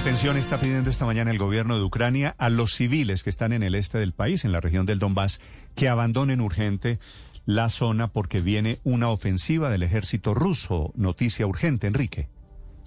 Atención, está pidiendo esta mañana el gobierno de Ucrania a los civiles que están en el este del país, en la región del Donbass, que abandonen urgente la zona porque viene una ofensiva del ejército ruso. Noticia urgente, Enrique.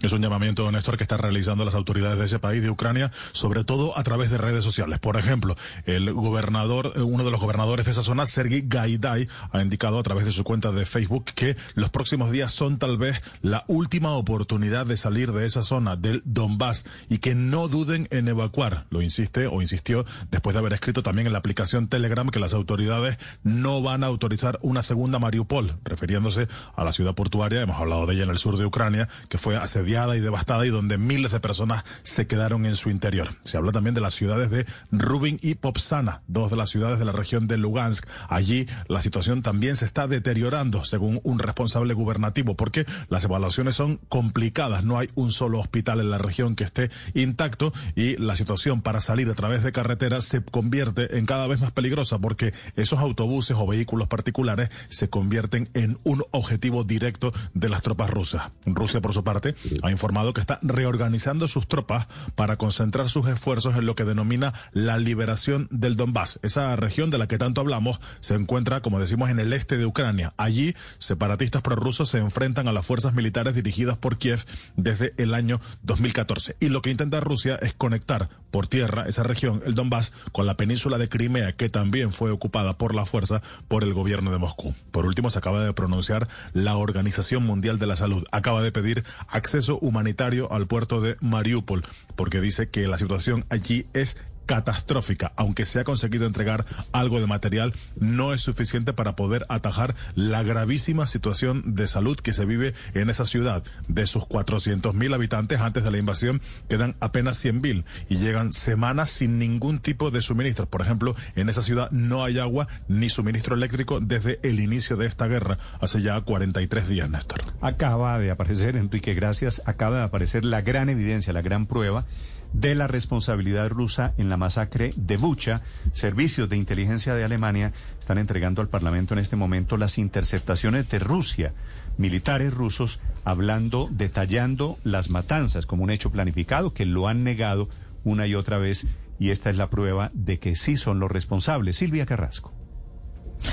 Es un llamamiento, Néstor, que están realizando las autoridades de ese país, de Ucrania, sobre todo a través de redes sociales. Por ejemplo, el gobernador, eh, uno de los gobernadores de esa zona, Sergei Gaidai, ha indicado a través de su cuenta de Facebook que los próximos días son tal vez la última oportunidad de salir de esa zona del Donbass y que no duden en evacuar. Lo insiste o insistió después de haber escrito también en la aplicación Telegram que las autoridades no van a autorizar una segunda Mariupol, refiriéndose a la ciudad portuaria, hemos hablado de ella en el sur de Ucrania, que fue asediada y devastada y donde miles de personas se quedaron en su interior. Se habla también de las ciudades de Rubin y Popsana, dos de las ciudades de la región de Lugansk. Allí la situación también se está deteriorando, según un responsable gubernativo, porque las evaluaciones son complicadas. No hay un solo hospital en la región que esté intacto y la situación para salir a través de carreteras se convierte en cada vez más peligrosa porque esos autobuses o vehículos particulares se convierten en un objetivo directo de las tropas rusas. Rusia, por su parte, ha informado que está reorganizando sus tropas para concentrar sus esfuerzos en lo que denomina la liberación del Donbass. Esa región de la que tanto hablamos se encuentra, como decimos, en el este de Ucrania. Allí, separatistas prorrusos se enfrentan a las fuerzas militares dirigidas por Kiev desde el año 2014. Y lo que intenta Rusia es conectar por tierra esa región, el Donbass, con la península de Crimea, que también fue ocupada por la fuerza por el gobierno de Moscú. Por último, se acaba de pronunciar la Organización Mundial de la Salud. Acaba de pedir acceso humanitario al puerto de Mariupol, porque dice que la situación allí es catastrófica. Aunque se ha conseguido entregar algo de material, no es suficiente para poder atajar la gravísima situación de salud que se vive en esa ciudad. De sus 400.000 habitantes antes de la invasión, quedan apenas 100.000 y llegan semanas sin ningún tipo de suministros. Por ejemplo, en esa ciudad no hay agua ni suministro eléctrico desde el inicio de esta guerra, hace ya 43 días, Néstor. Acaba de aparecer, Enrique, gracias, acaba de aparecer la gran evidencia, la gran prueba de la responsabilidad rusa en la masacre de Bucha. Servicios de inteligencia de Alemania están entregando al Parlamento en este momento las interceptaciones de Rusia. Militares rusos hablando, detallando las matanzas como un hecho planificado que lo han negado una y otra vez y esta es la prueba de que sí son los responsables. Silvia Carrasco.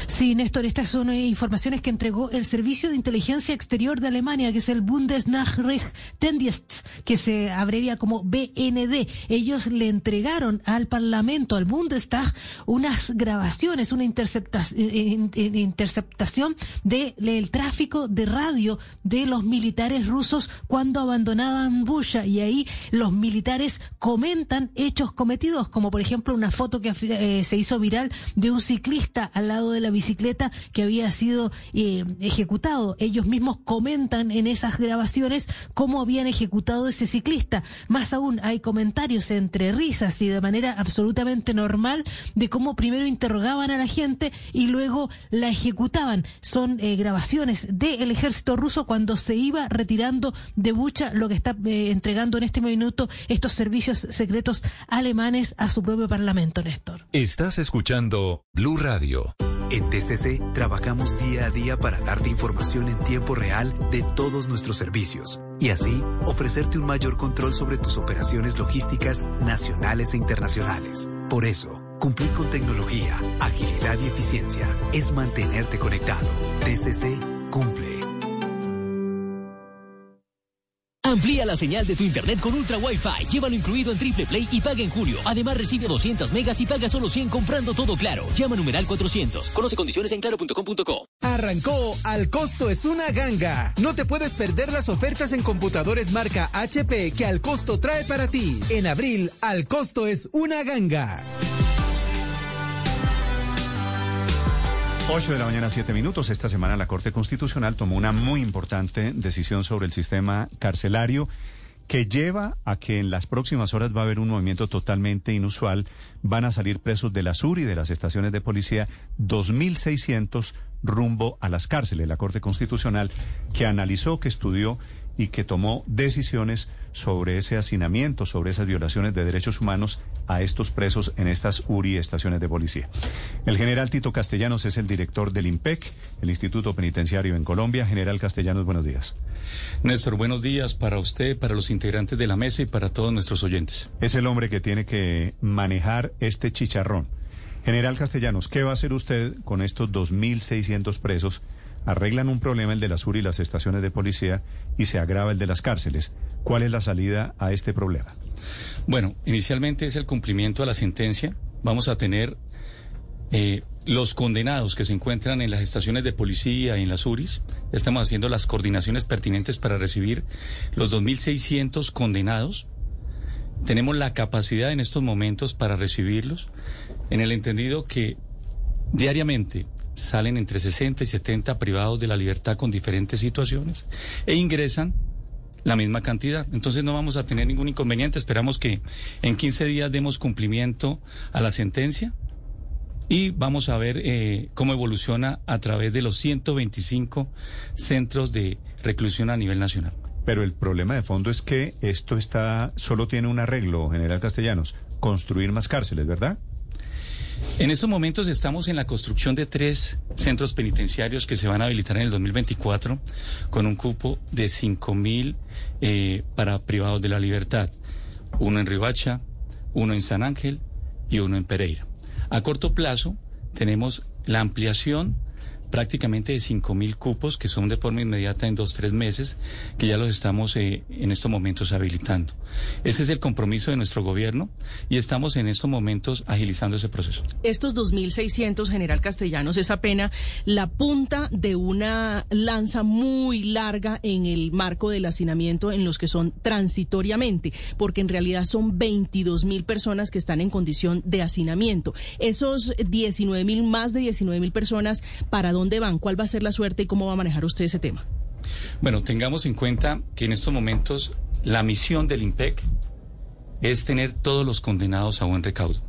Sí, Néstor, estas son eh, informaciones que entregó el Servicio de Inteligencia Exterior de Alemania, que es el Bundesnachrichtendienst, que se abrevia como BND. Ellos le entregaron al Parlamento, al Bundestag, unas grabaciones, una interceptación, eh, interceptación del tráfico de radio de los militares rusos cuando abandonaban Busha. Y ahí los militares comentan hechos cometidos, como por ejemplo una foto que eh, se hizo viral de un ciclista al lado de la bicicleta que había sido eh, ejecutado. Ellos mismos comentan en esas grabaciones cómo habían ejecutado ese ciclista. Más aún, hay comentarios entre risas y de manera absolutamente normal de cómo primero interrogaban a la gente y luego la ejecutaban. Son eh, grabaciones del ejército ruso cuando se iba retirando de Bucha, lo que está eh, entregando en este minuto estos servicios secretos alemanes a su propio parlamento, Néstor. Estás escuchando Blue Radio. En TCC trabajamos día a día para darte información en tiempo real de todos nuestros servicios y así ofrecerte un mayor control sobre tus operaciones logísticas nacionales e internacionales. Por eso, cumplir con tecnología, agilidad y eficiencia es mantenerte conectado. TCC cumple. Amplía la señal de tu internet con Ultra Wi-Fi. Llévalo incluido en Triple Play y paga en julio. Además recibe 200 megas y paga solo 100 comprando todo claro. Llama numeral 400. Conoce condiciones en claro.com.co. Arrancó Al Costo es una ganga. No te puedes perder las ofertas en computadores marca HP que Al Costo trae para ti. En abril, Al Costo es una ganga. 8 de la mañana, 7 minutos. Esta semana la Corte Constitucional tomó una muy importante decisión sobre el sistema carcelario que lleva a que en las próximas horas va a haber un movimiento totalmente inusual. Van a salir presos de la sur y de las estaciones de policía 2.600 rumbo a las cárceles. La Corte Constitucional que analizó, que estudió y que tomó decisiones sobre ese hacinamiento, sobre esas violaciones de derechos humanos a estos presos en estas URI estaciones de policía. El general Tito Castellanos es el director del IMPEC, el Instituto Penitenciario en Colombia. General Castellanos, buenos días. Néstor, buenos días para usted, para los integrantes de la mesa y para todos nuestros oyentes. Es el hombre que tiene que manejar este chicharrón. General Castellanos, ¿qué va a hacer usted con estos 2.600 presos? Arreglan un problema el de la sur y las estaciones de policía y se agrava el de las cárceles. ¿Cuál es la salida a este problema? Bueno, inicialmente es el cumplimiento a la sentencia. Vamos a tener eh, los condenados que se encuentran en las estaciones de policía y en las URIs. Estamos haciendo las coordinaciones pertinentes para recibir los 2.600 condenados. Tenemos la capacidad en estos momentos para recibirlos, en el entendido que diariamente salen entre 60 y 70 privados de la libertad con diferentes situaciones e ingresan la misma cantidad. Entonces no vamos a tener ningún inconveniente. Esperamos que en 15 días demos cumplimiento a la sentencia y vamos a ver eh, cómo evoluciona a través de los 125 centros de reclusión a nivel nacional. Pero el problema de fondo es que esto está solo tiene un arreglo, general Castellanos, construir más cárceles, ¿verdad? En estos momentos estamos en la construcción de tres centros penitenciarios que se van a habilitar en el 2024 con un cupo de 5 mil eh, para privados de la libertad. Uno en Ribacha, uno en San Ángel y uno en Pereira. A corto plazo tenemos la ampliación prácticamente de cinco mil cupos que son de forma inmediata en dos, tres meses, que ya los estamos eh, en estos momentos habilitando. Ese es el compromiso de nuestro gobierno y estamos en estos momentos agilizando ese proceso. Estos 2.600, general Castellanos, es apenas la punta de una lanza muy larga en el marco del hacinamiento en los que son transitoriamente, porque en realidad son 22 mil personas que están en condición de hacinamiento. Esos 19 mil, más de 19 mil personas, ¿para van? ¿Cuál va a ser la suerte y cómo va a manejar usted ese tema? Bueno, tengamos en cuenta que en estos momentos la misión del IMPEC es tener todos los condenados a buen recaudo.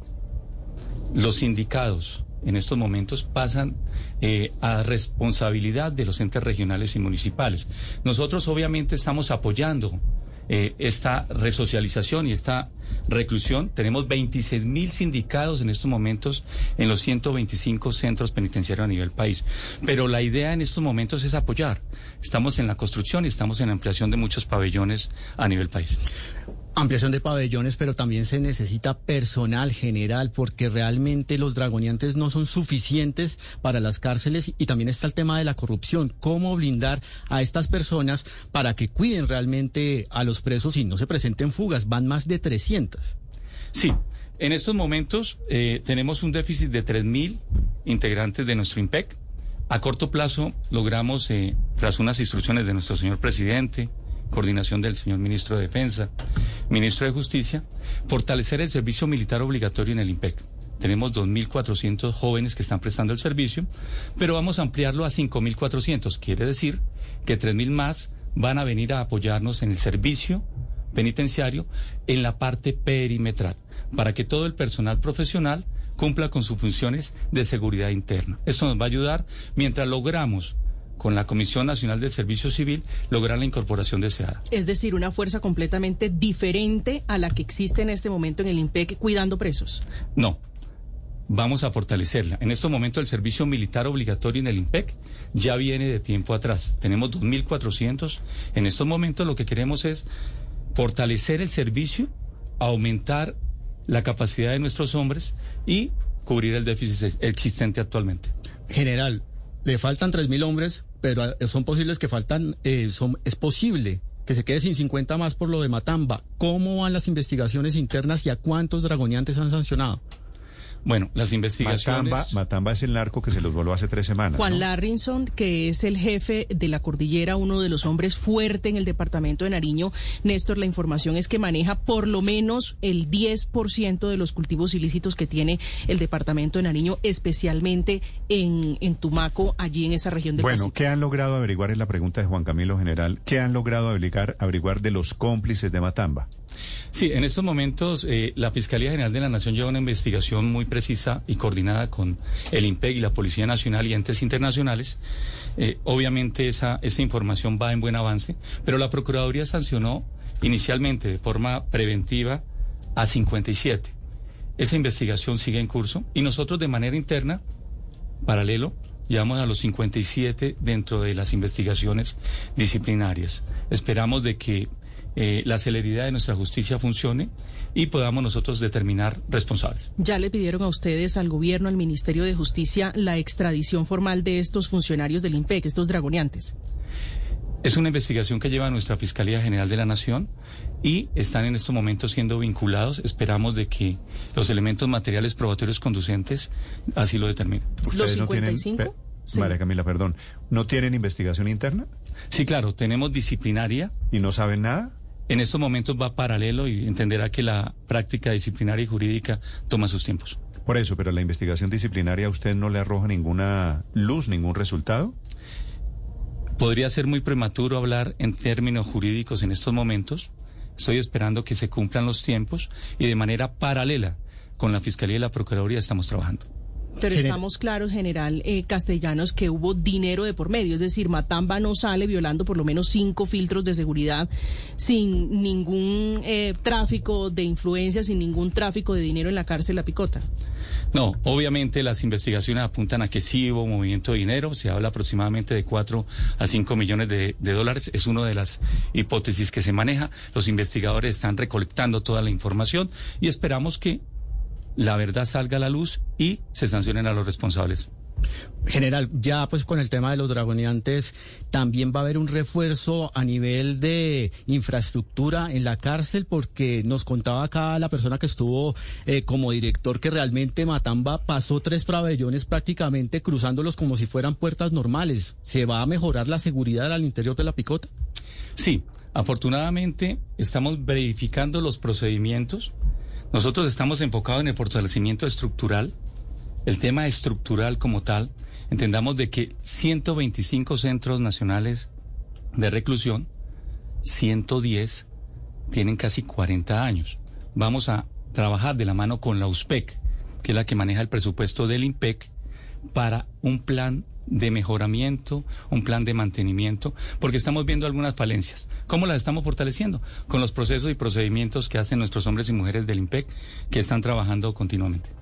Los sindicados en estos momentos pasan eh, a responsabilidad de los entes regionales y municipales. Nosotros obviamente estamos apoyando eh, esta resocialización y esta reclusión. Tenemos 26 mil sindicados en estos momentos en los 125 centros penitenciarios a nivel país. Pero la idea en estos momentos es apoyar. Estamos en la construcción y estamos en la ampliación de muchos pabellones a nivel país. Ampliación de pabellones, pero también se necesita personal general porque realmente los dragoniantes no son suficientes para las cárceles y también está el tema de la corrupción. ¿Cómo blindar a estas personas para que cuiden realmente a los presos y no se presenten fugas? Van más de 300. Sí, en estos momentos eh, tenemos un déficit de 3.000 integrantes de nuestro IMPEC. A corto plazo logramos, eh, tras unas instrucciones de nuestro señor presidente, coordinación del señor ministro de Defensa, ministro de Justicia, fortalecer el servicio militar obligatorio en el IMPEC. Tenemos 2.400 jóvenes que están prestando el servicio, pero vamos a ampliarlo a 5.400. Quiere decir que 3.000 más van a venir a apoyarnos en el servicio penitenciario en la parte perimetral, para que todo el personal profesional cumpla con sus funciones de seguridad interna. Esto nos va a ayudar mientras logramos con la Comisión Nacional del Servicio Civil lograr la incorporación deseada. Es decir, una fuerza completamente diferente a la que existe en este momento en el IMPEC cuidando presos. No, vamos a fortalecerla. En estos momentos el servicio militar obligatorio en el IMPEC ya viene de tiempo atrás. Tenemos 2.400. En estos momentos lo que queremos es fortalecer el servicio, aumentar la capacidad de nuestros hombres y cubrir el déficit existente actualmente. General, le faltan 3.000 hombres, pero eh, son posibles que faltan, eh, son, es posible que se quede sin 50 más por lo de Matamba. ¿Cómo van las investigaciones internas y a cuántos dragoniantes han sancionado? Bueno, las investigaciones. Matamba, es el narco que se los voló hace tres semanas. Juan Larrinson, que es el jefe de la cordillera, uno de los hombres fuerte en el departamento de Nariño. Néstor, la información es que maneja por lo menos el 10% de los cultivos ilícitos que tiene el departamento de Nariño, especialmente en, en Tumaco, allí en esa región de Bueno, ¿qué han logrado averiguar? Es la pregunta de Juan Camilo General. ¿Qué han logrado averiguar, averiguar de los cómplices de Matamba? Sí, en estos momentos eh, la Fiscalía General de la Nación lleva una investigación muy precisa y coordinada con el IMPEG y la Policía Nacional y entes internacionales. Eh, obviamente esa, esa información va en buen avance, pero la Procuraduría sancionó inicialmente de forma preventiva a 57. Esa investigación sigue en curso y nosotros de manera interna, paralelo, llevamos a los 57 dentro de las investigaciones disciplinarias. Esperamos de que eh, la celeridad de nuestra justicia funcione y podamos nosotros determinar responsables. ¿Ya le pidieron a ustedes, al gobierno, al Ministerio de Justicia, la extradición formal de estos funcionarios del IMPEC, estos dragoneantes? Es una investigación que lleva nuestra Fiscalía General de la Nación y están en estos momentos siendo vinculados. Esperamos de que los elementos materiales probatorios conducentes así lo determinen. ¿Los 55? No María Camila, perdón. ¿No tienen investigación interna? Sí, claro, tenemos disciplinaria. ¿Y no saben nada? En estos momentos va paralelo y entenderá que la práctica disciplinaria y jurídica toma sus tiempos. Por eso, pero la investigación disciplinaria a usted no le arroja ninguna luz, ningún resultado. Podría ser muy prematuro hablar en términos jurídicos en estos momentos. Estoy esperando que se cumplan los tiempos y de manera paralela con la Fiscalía y la Procuraduría estamos trabajando. Pero estamos claros, general eh, Castellanos, que hubo dinero de por medio. Es decir, Matamba no sale violando por lo menos cinco filtros de seguridad sin ningún eh, tráfico de influencia, sin ningún tráfico de dinero en la cárcel La Picota. No, obviamente las investigaciones apuntan a que sí hubo movimiento de dinero. Se habla aproximadamente de 4 a 5 millones de, de dólares. Es una de las hipótesis que se maneja. Los investigadores están recolectando toda la información y esperamos que la verdad salga a la luz y se sancionen a los responsables. General, ya pues con el tema de los dragoneantes, también va a haber un refuerzo a nivel de infraestructura en la cárcel, porque nos contaba acá la persona que estuvo eh, como director que realmente Matamba pasó tres pabellones prácticamente cruzándolos como si fueran puertas normales. ¿Se va a mejorar la seguridad al interior de la picota? Sí, afortunadamente estamos verificando los procedimientos nosotros estamos enfocados en el fortalecimiento estructural, el tema estructural como tal. Entendamos de que 125 centros nacionales de reclusión, 110 tienen casi 40 años. Vamos a trabajar de la mano con la USPEC, que es la que maneja el presupuesto del IMPEC, para un plan de mejoramiento, un plan de mantenimiento, porque estamos viendo algunas falencias. ¿Cómo las estamos fortaleciendo? Con los procesos y procedimientos que hacen nuestros hombres y mujeres del IMPEC que están trabajando continuamente.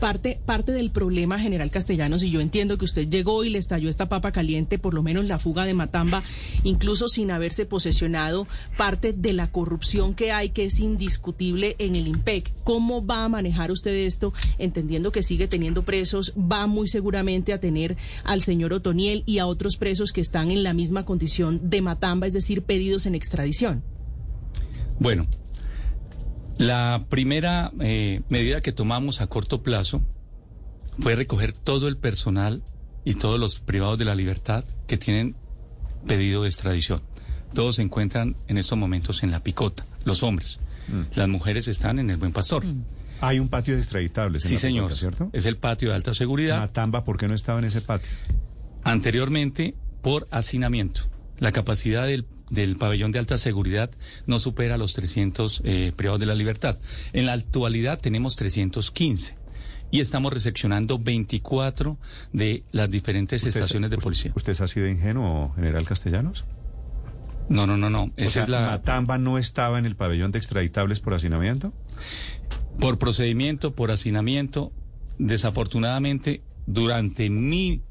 Parte, parte del problema, general Castellanos, y yo entiendo que usted llegó y le estalló esta papa caliente, por lo menos la fuga de Matamba, incluso sin haberse posesionado, parte de la corrupción que hay, que es indiscutible en el IMPEC. ¿Cómo va a manejar usted esto, entendiendo que sigue teniendo presos? Va muy seguramente a tener al señor Otoniel y a otros presos que están en la misma condición de Matamba, es decir, pedidos en extradición. Bueno, la primera eh, medida que tomamos a corto plazo fue recoger todo el personal y todos los privados de la libertad que tienen pedido de extradición. Todos se encuentran en estos momentos en la picota, los hombres. Mm. Las mujeres están en el Buen Pastor. Mm. Hay un patio de extraditables. Sí, señor. ¿cierto? Es el patio de alta seguridad. Matamba, ¿por qué no estaba en ese patio? Anteriormente, por hacinamiento. La capacidad del del pabellón de alta seguridad no supera los 300 eh, privados de la libertad. En la actualidad tenemos 315 y estamos recepcionando 24 de las diferentes estaciones de policía. ¿Usted ha sido ingenuo, general Castellanos? No, no, no, no. Esa es la... ¿Matamba no estaba en el pabellón de extraditables por hacinamiento? Por procedimiento, por hacinamiento. Desafortunadamente, durante mi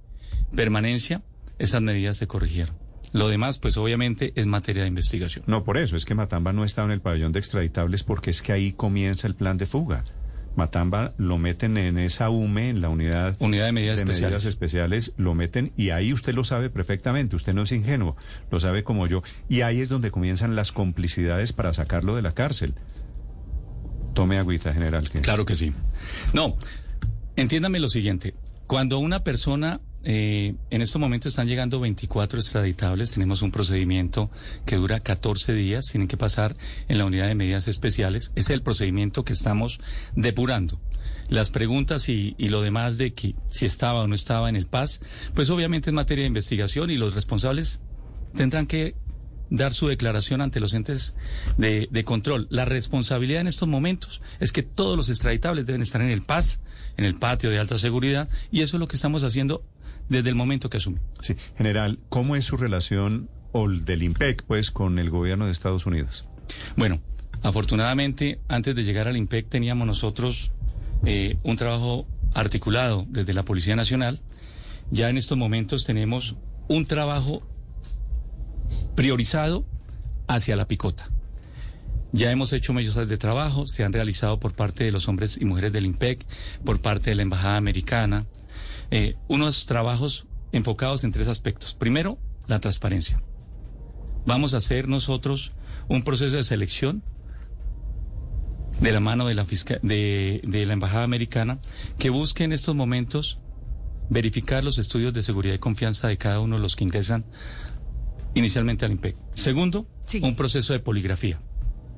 permanencia, esas medidas se corrigieron. Lo demás, pues obviamente es materia de investigación. No, por eso, es que Matamba no estaba en el pabellón de extraditables porque es que ahí comienza el plan de fuga. Matamba lo meten en esa UME, en la unidad, unidad de, medidas, especiales. especiales, lo meten y ahí usted lo sabe perfectamente, usted no es ingenuo, lo sabe como yo. Y ahí es donde comienzan las complicidades para sacarlo de la cárcel. Tome agüita, general. Claro que sí. No, entiéndame lo siguiente. Cuando una persona eh, en estos momentos están llegando 24 extraditables. Tenemos un procedimiento que dura 14 días. Tienen que pasar en la unidad de medidas especiales. Es el procedimiento que estamos depurando. Las preguntas y, y, lo demás de que si estaba o no estaba en el PAS, pues obviamente es materia de investigación y los responsables tendrán que dar su declaración ante los entes de, de, control. La responsabilidad en estos momentos es que todos los extraditables deben estar en el PAS, en el patio de alta seguridad, y eso es lo que estamos haciendo desde el momento que asumí. Sí, general, ¿cómo es su relación o del IMPEC, pues, con el gobierno de Estados Unidos? Bueno, afortunadamente, antes de llegar al IMPEC teníamos nosotros eh, un trabajo articulado desde la Policía Nacional. Ya en estos momentos tenemos un trabajo priorizado hacia la picota. Ya hemos hecho medios de trabajo, se han realizado por parte de los hombres y mujeres del IMPEC, por parte de la Embajada Americana, eh, unos trabajos enfocados en tres aspectos. Primero, la transparencia. Vamos a hacer nosotros un proceso de selección de la mano de la, de, de la Embajada Americana que busque en estos momentos verificar los estudios de seguridad y confianza de cada uno de los que ingresan inicialmente al IMPEC. Segundo, sí. un proceso de poligrafía.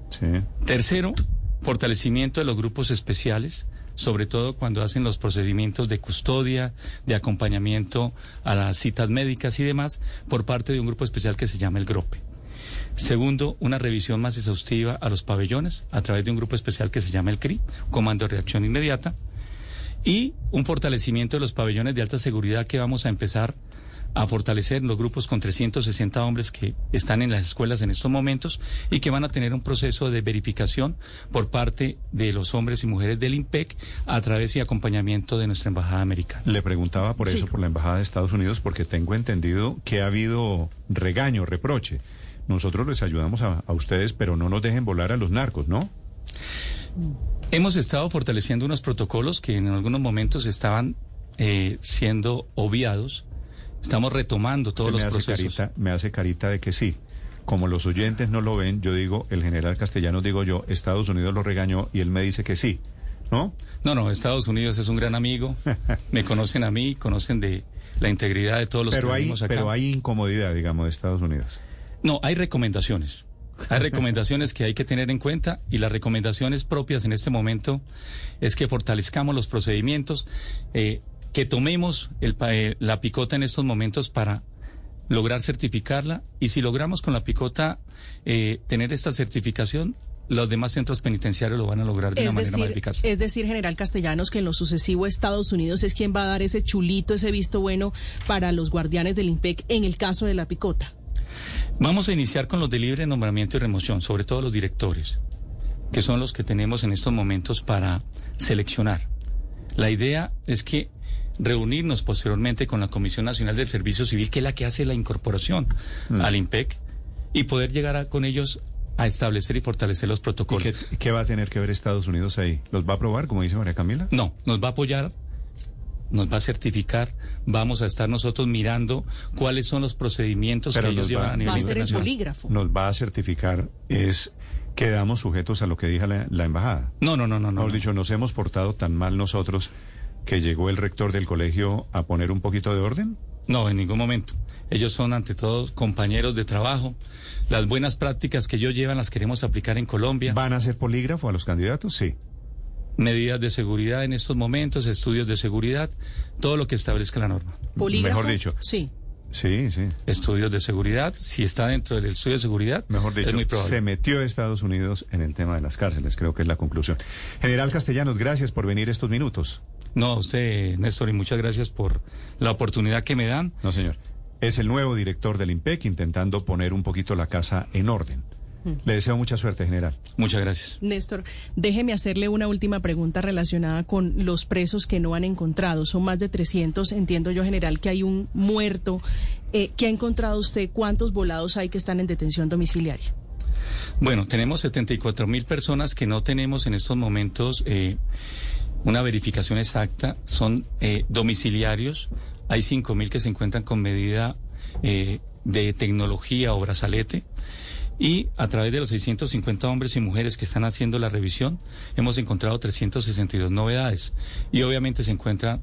Sí. Tercero, fortalecimiento de los grupos especiales, sobre todo cuando hacen los procedimientos de custodia, de acompañamiento a las citas médicas y demás, por parte de un grupo especial que se llama el GROPE. Segundo, una revisión más exhaustiva a los pabellones a través de un grupo especial que se llama el CRI, Comando de Reacción Inmediata, y un fortalecimiento de los pabellones de alta seguridad que vamos a empezar a fortalecer los grupos con 360 hombres que están en las escuelas en estos momentos y que van a tener un proceso de verificación por parte de los hombres y mujeres del IMPEC a través y acompañamiento de nuestra embajada americana. Le preguntaba por eso, sí. por la embajada de Estados Unidos, porque tengo entendido que ha habido regaño, reproche. Nosotros les ayudamos a, a ustedes, pero no nos dejen volar a los narcos, ¿no? Hemos estado fortaleciendo unos protocolos que en algunos momentos estaban eh, siendo obviados. Estamos retomando todos me los hace procesos. Carita, me hace carita de que sí. Como los oyentes no lo ven, yo digo, el general castellano digo yo, Estados Unidos lo regañó y él me dice que sí, ¿no? No, no, Estados Unidos es un gran amigo. me conocen a mí, conocen de la integridad de todos los pero que hay, venimos acá. Pero hay incomodidad, digamos, de Estados Unidos. No, hay recomendaciones. Hay recomendaciones que hay que tener en cuenta y las recomendaciones propias en este momento es que fortalezcamos los procedimientos, eh, que tomemos el, eh, la picota en estos momentos para lograr certificarla y si logramos con la picota eh, tener esta certificación, los demás centros penitenciarios lo van a lograr de es una decir, manera más eficaz. Es decir, general Castellanos, que en lo sucesivo Estados Unidos es quien va a dar ese chulito, ese visto bueno para los guardianes del IMPEC en el caso de la picota. Vamos a iniciar con los de libre nombramiento y remoción, sobre todo los directores, que son los que tenemos en estos momentos para seleccionar. La idea es que reunirnos posteriormente con la Comisión Nacional del Servicio Civil, que es la que hace la incorporación mm. al IMPEC, y poder llegar a, con ellos a establecer y fortalecer los protocolos. ¿Qué, ¿Qué, va a tener que ver Estados Unidos ahí? ¿Los va a aprobar, como dice María Camila? No, nos va a apoyar nos va a certificar, vamos a estar nosotros mirando cuáles son los procedimientos Pero que ellos llevan va, a nivel va a ser el polígrafo. Nos va a certificar es quedamos sujetos a lo que diga la, la embajada. No, no, no, no. Mejor no. dicho, nos hemos portado tan mal nosotros que llegó el rector del colegio a poner un poquito de orden. No, en ningún momento. Ellos son ante todo compañeros de trabajo. Las buenas prácticas que ellos llevan las queremos aplicar en Colombia. ¿Van a hacer polígrafo a los candidatos? Sí. Medidas de seguridad en estos momentos, estudios de seguridad, todo lo que establezca la norma. ¿Polígrafo? Mejor dicho. Sí. Sí, sí. Estudios de seguridad, si está dentro del estudio de seguridad, Mejor dicho, es muy probable. se metió Estados Unidos en el tema de las cárceles, creo que es la conclusión. General Castellanos, gracias por venir estos minutos. No, a usted, Néstor, y muchas gracias por la oportunidad que me dan. No, señor. Es el nuevo director del IMPEC intentando poner un poquito la casa en orden. Le deseo mucha suerte, general. Muchas gracias. Néstor, déjeme hacerle una última pregunta relacionada con los presos que no han encontrado. Son más de 300. Entiendo yo, general, que hay un muerto. Eh, ¿Qué ha encontrado usted? ¿Cuántos volados hay que están en detención domiciliaria? Bueno, tenemos 74 mil personas que no tenemos en estos momentos eh, una verificación exacta. Son eh, domiciliarios. Hay 5 mil que se encuentran con medida eh, de tecnología o brazalete. Y a través de los 650 hombres y mujeres que están haciendo la revisión, hemos encontrado 362 novedades. Y obviamente se encuentra,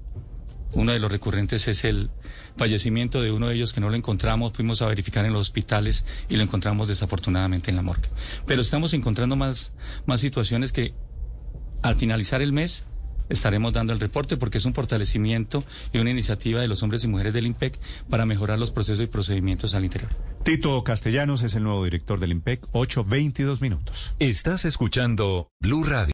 uno de los recurrentes es el fallecimiento de uno de ellos que no lo encontramos, fuimos a verificar en los hospitales y lo encontramos desafortunadamente en la morgue. Pero estamos encontrando más, más situaciones que al finalizar el mes estaremos dando el reporte porque es un fortalecimiento y una iniciativa de los hombres y mujeres del IMPEC para mejorar los procesos y procedimientos al interior. Tito Castellanos es el nuevo director del IMPEC, 8.22 minutos. Estás escuchando Blue Radio.